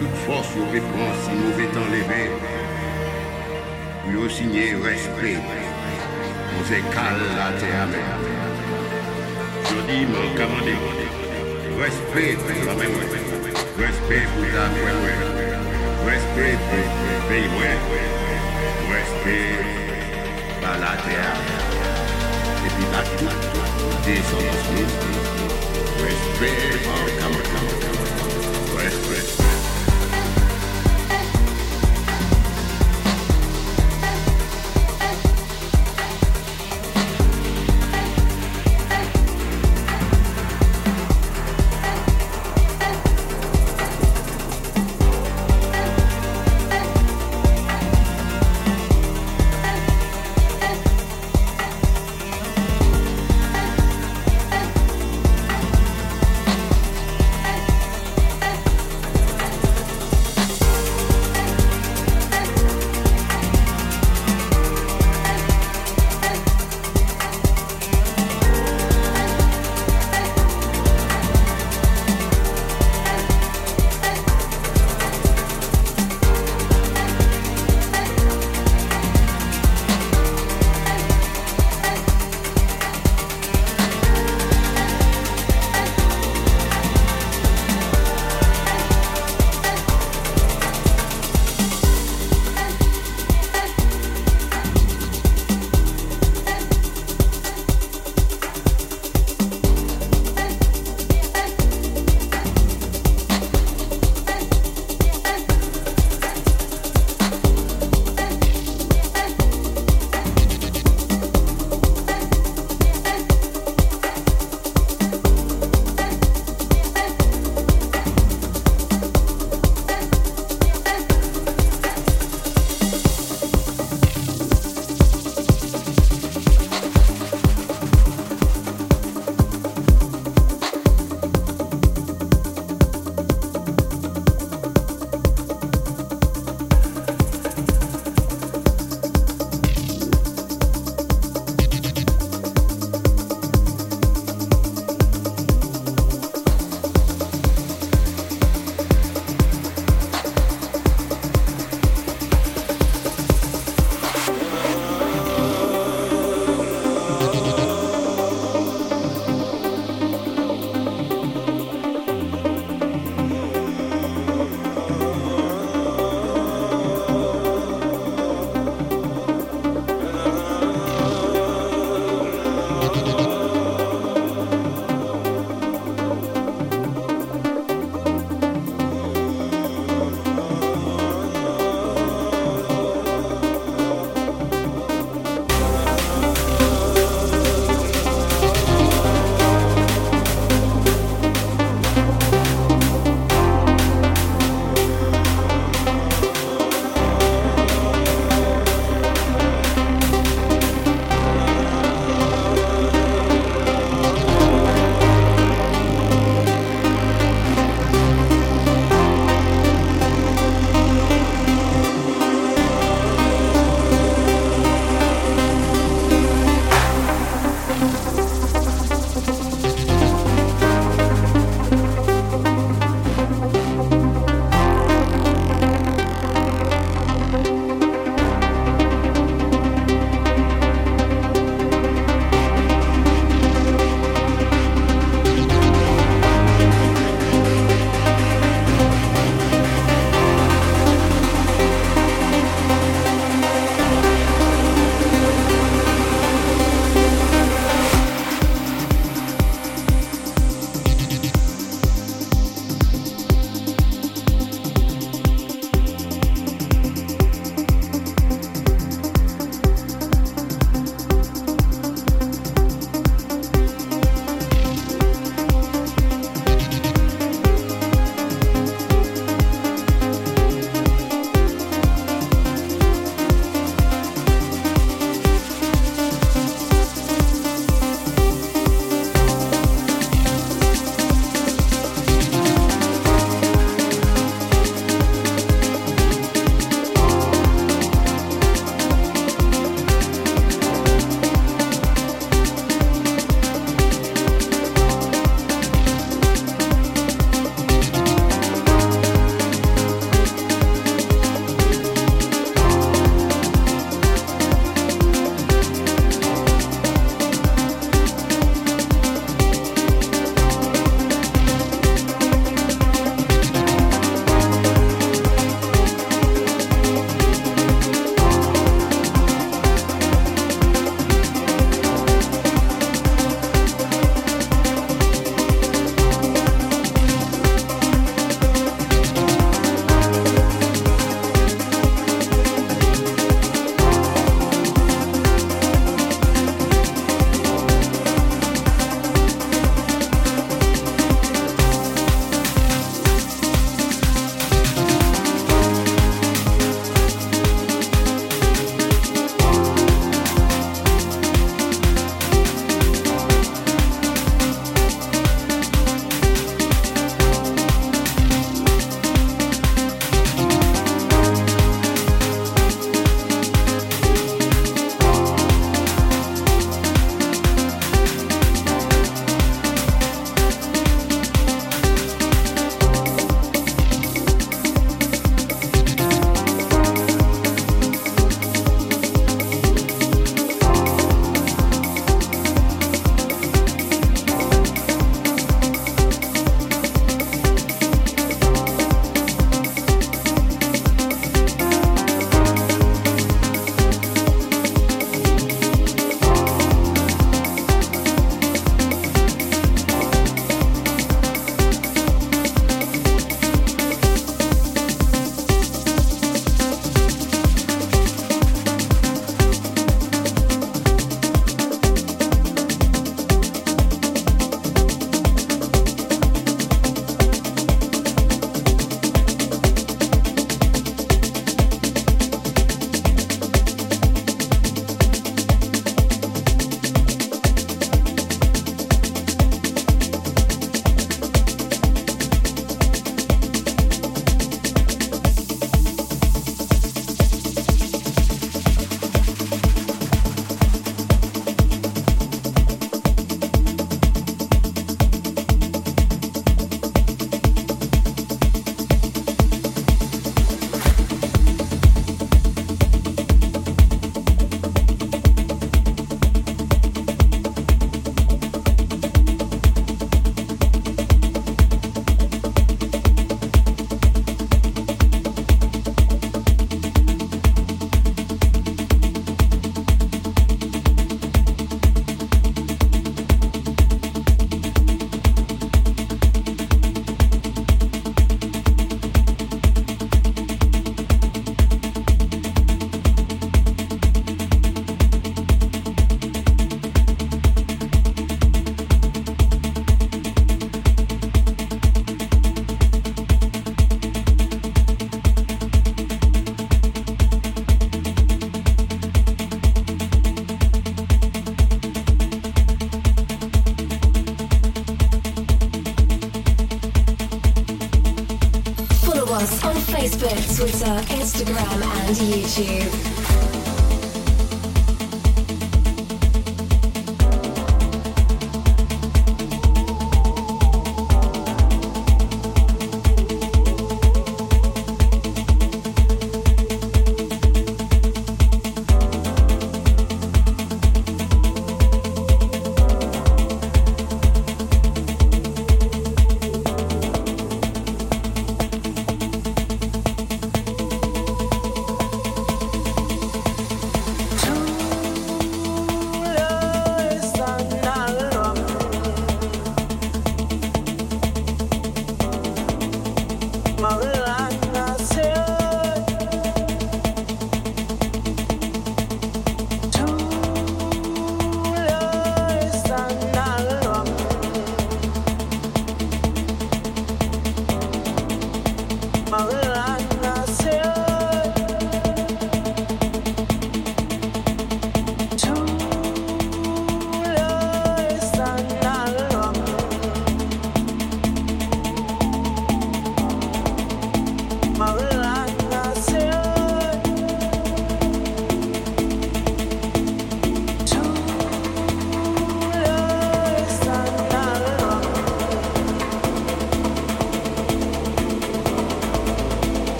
toute force au répond si mauvais temps levé. Lui respect, on s'écale la terre Je dis, mon commandé, respect la même, respect pour la même, respect pour le pays, respect par la terre. Et puis la toute descendance, respect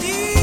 Yeah.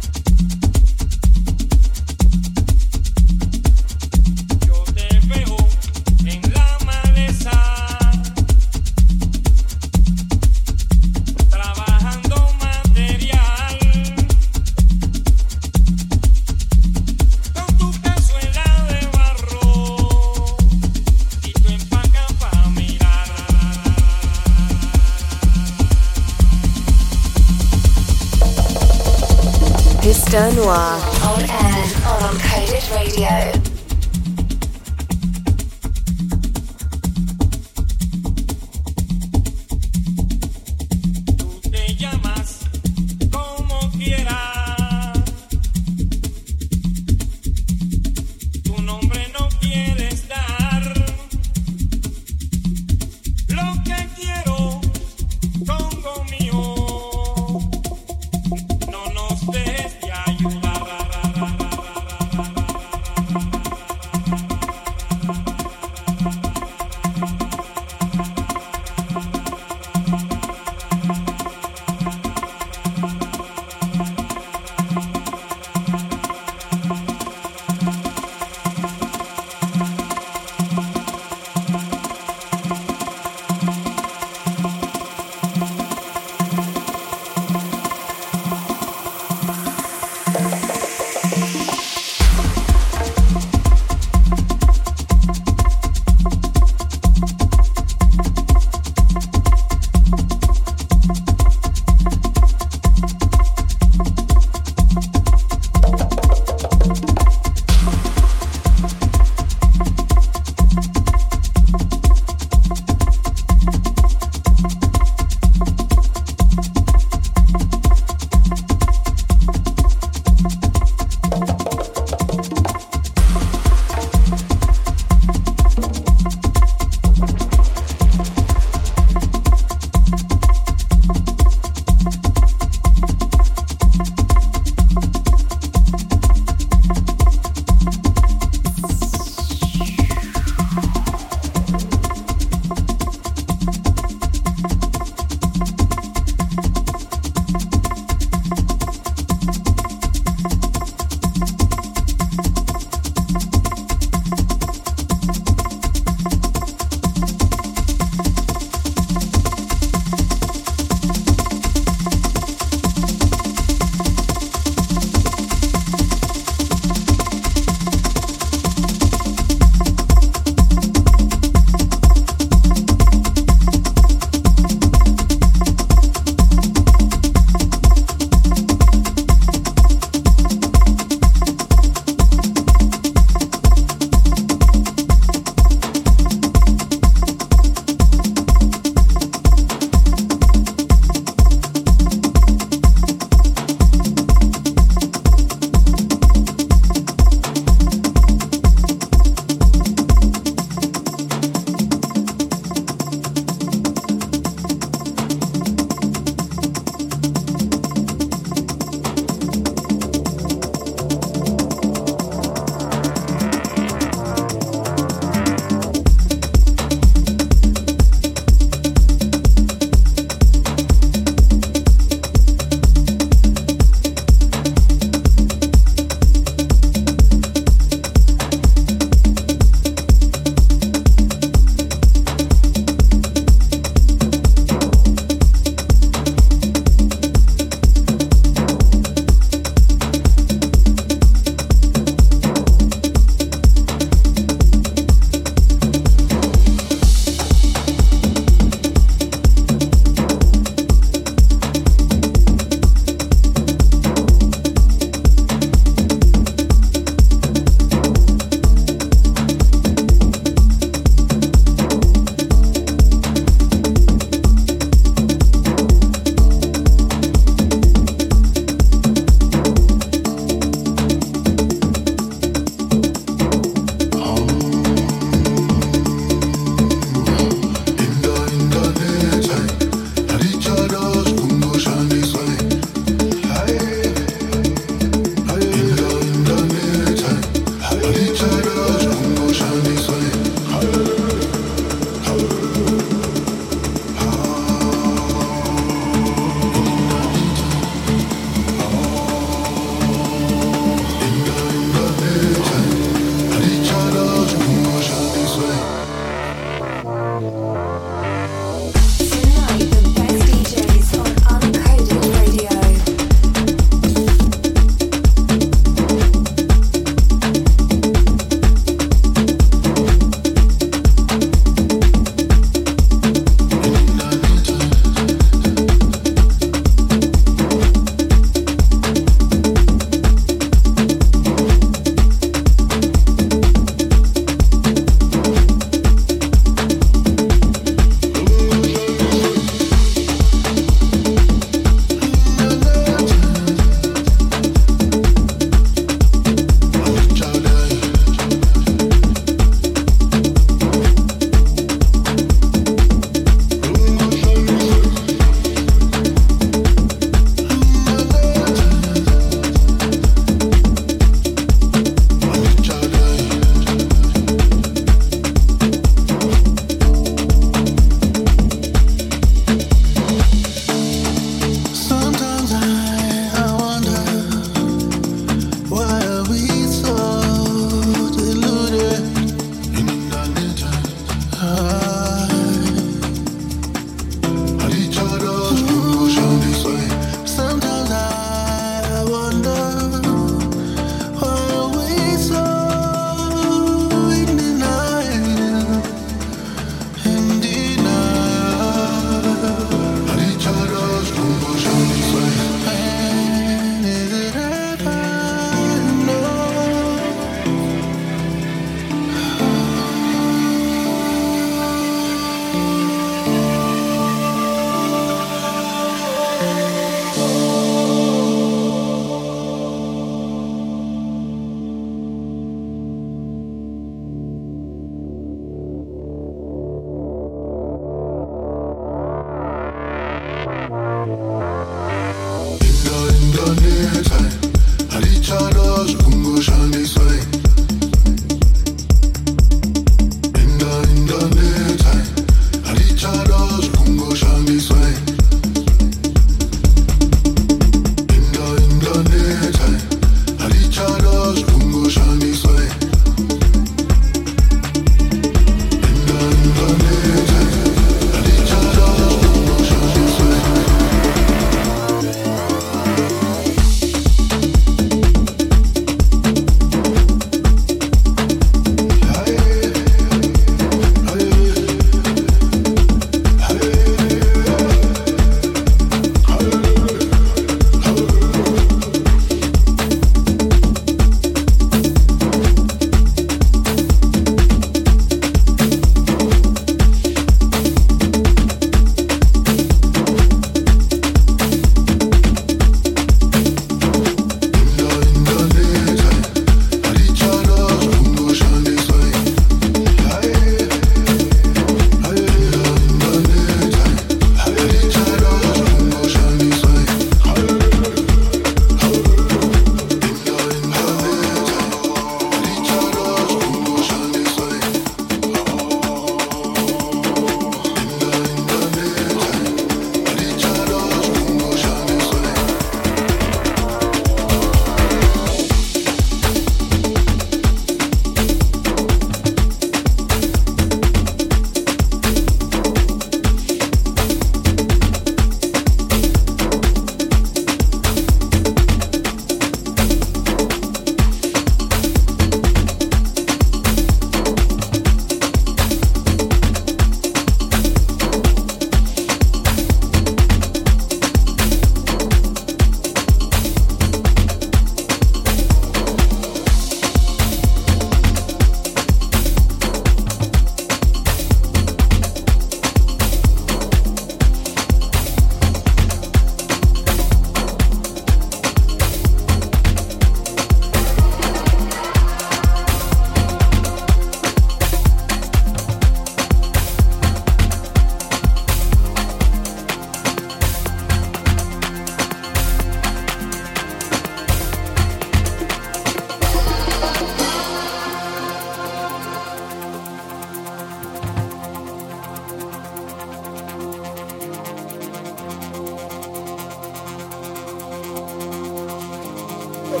You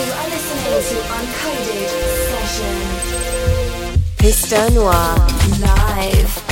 are Listening to Uncoded Sessions. Piste Noire Live.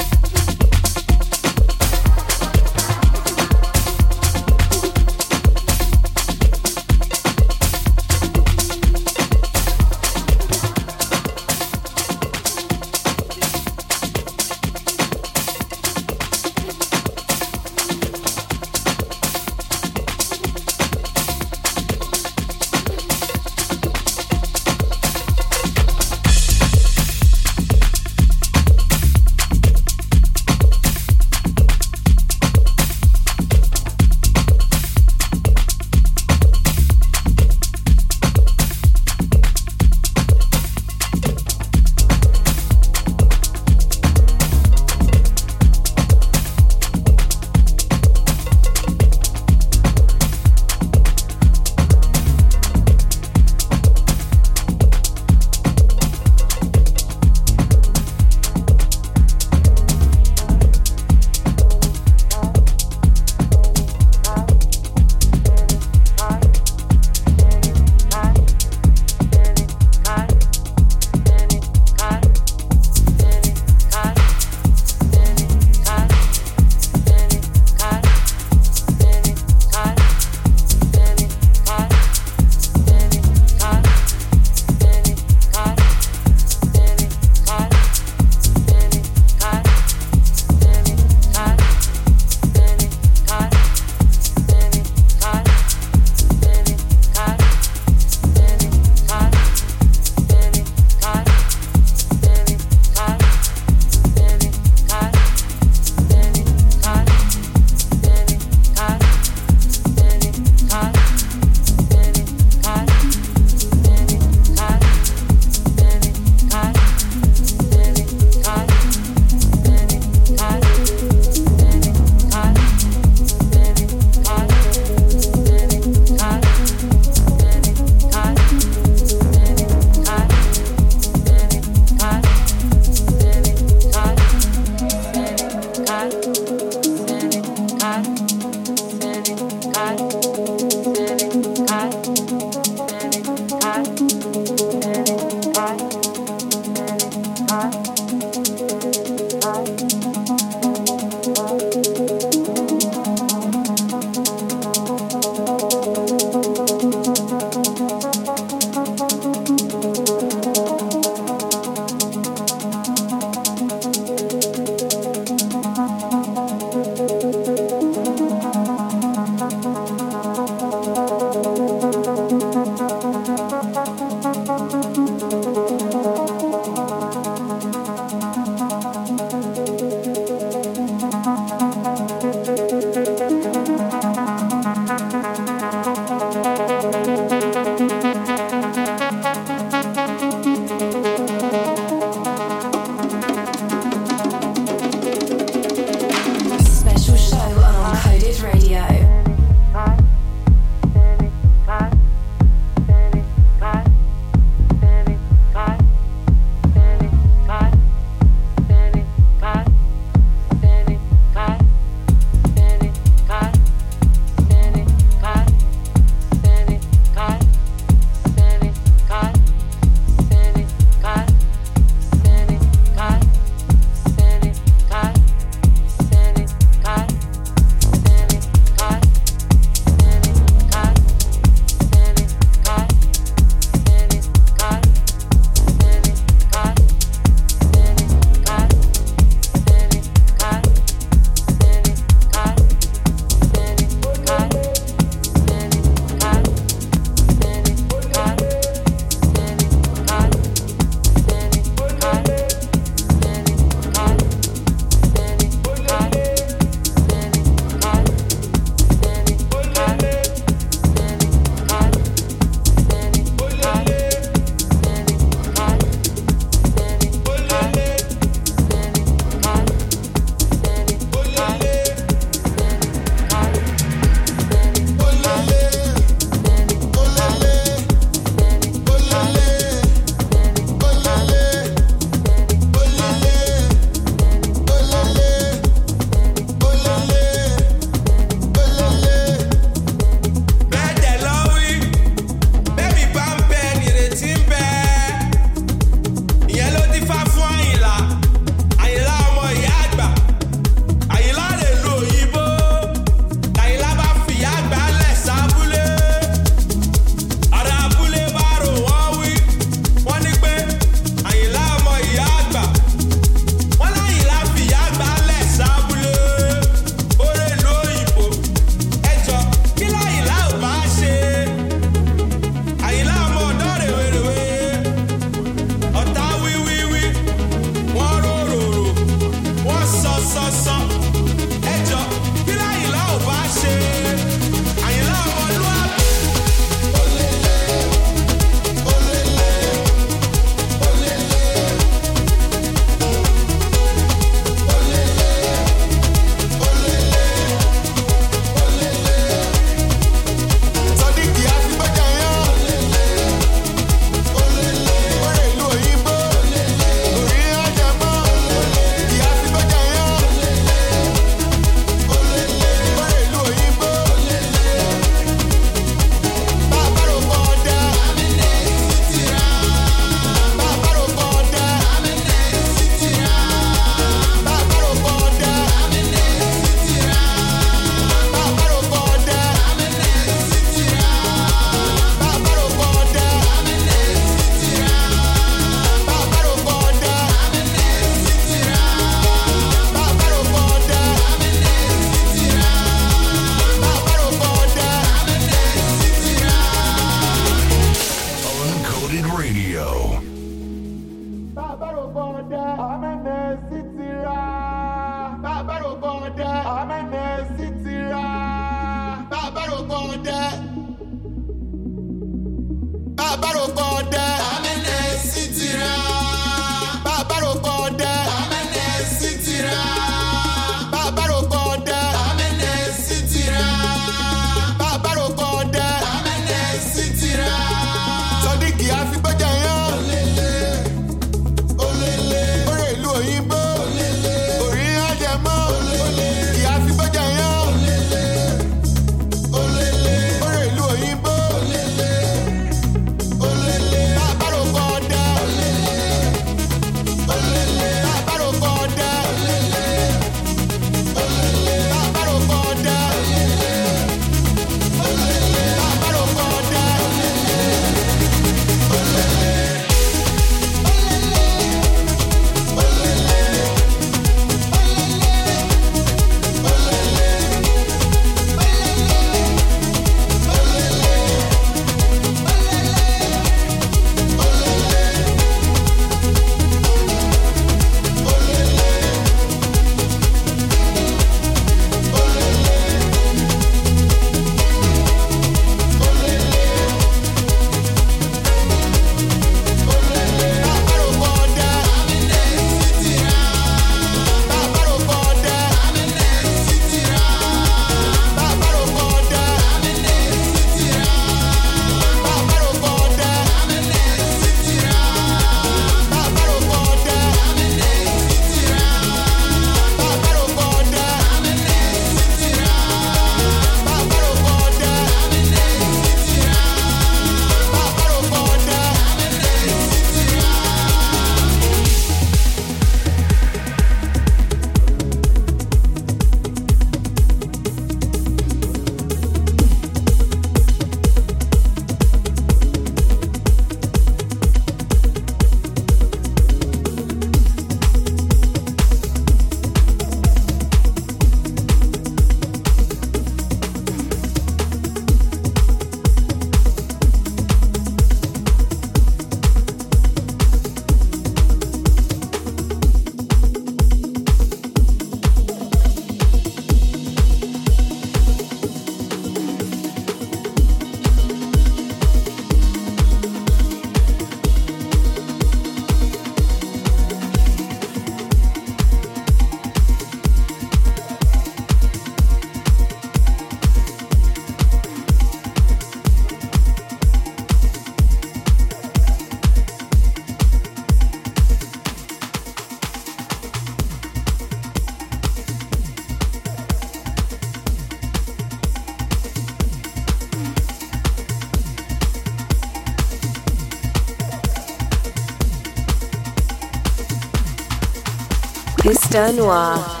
Mr. Noire.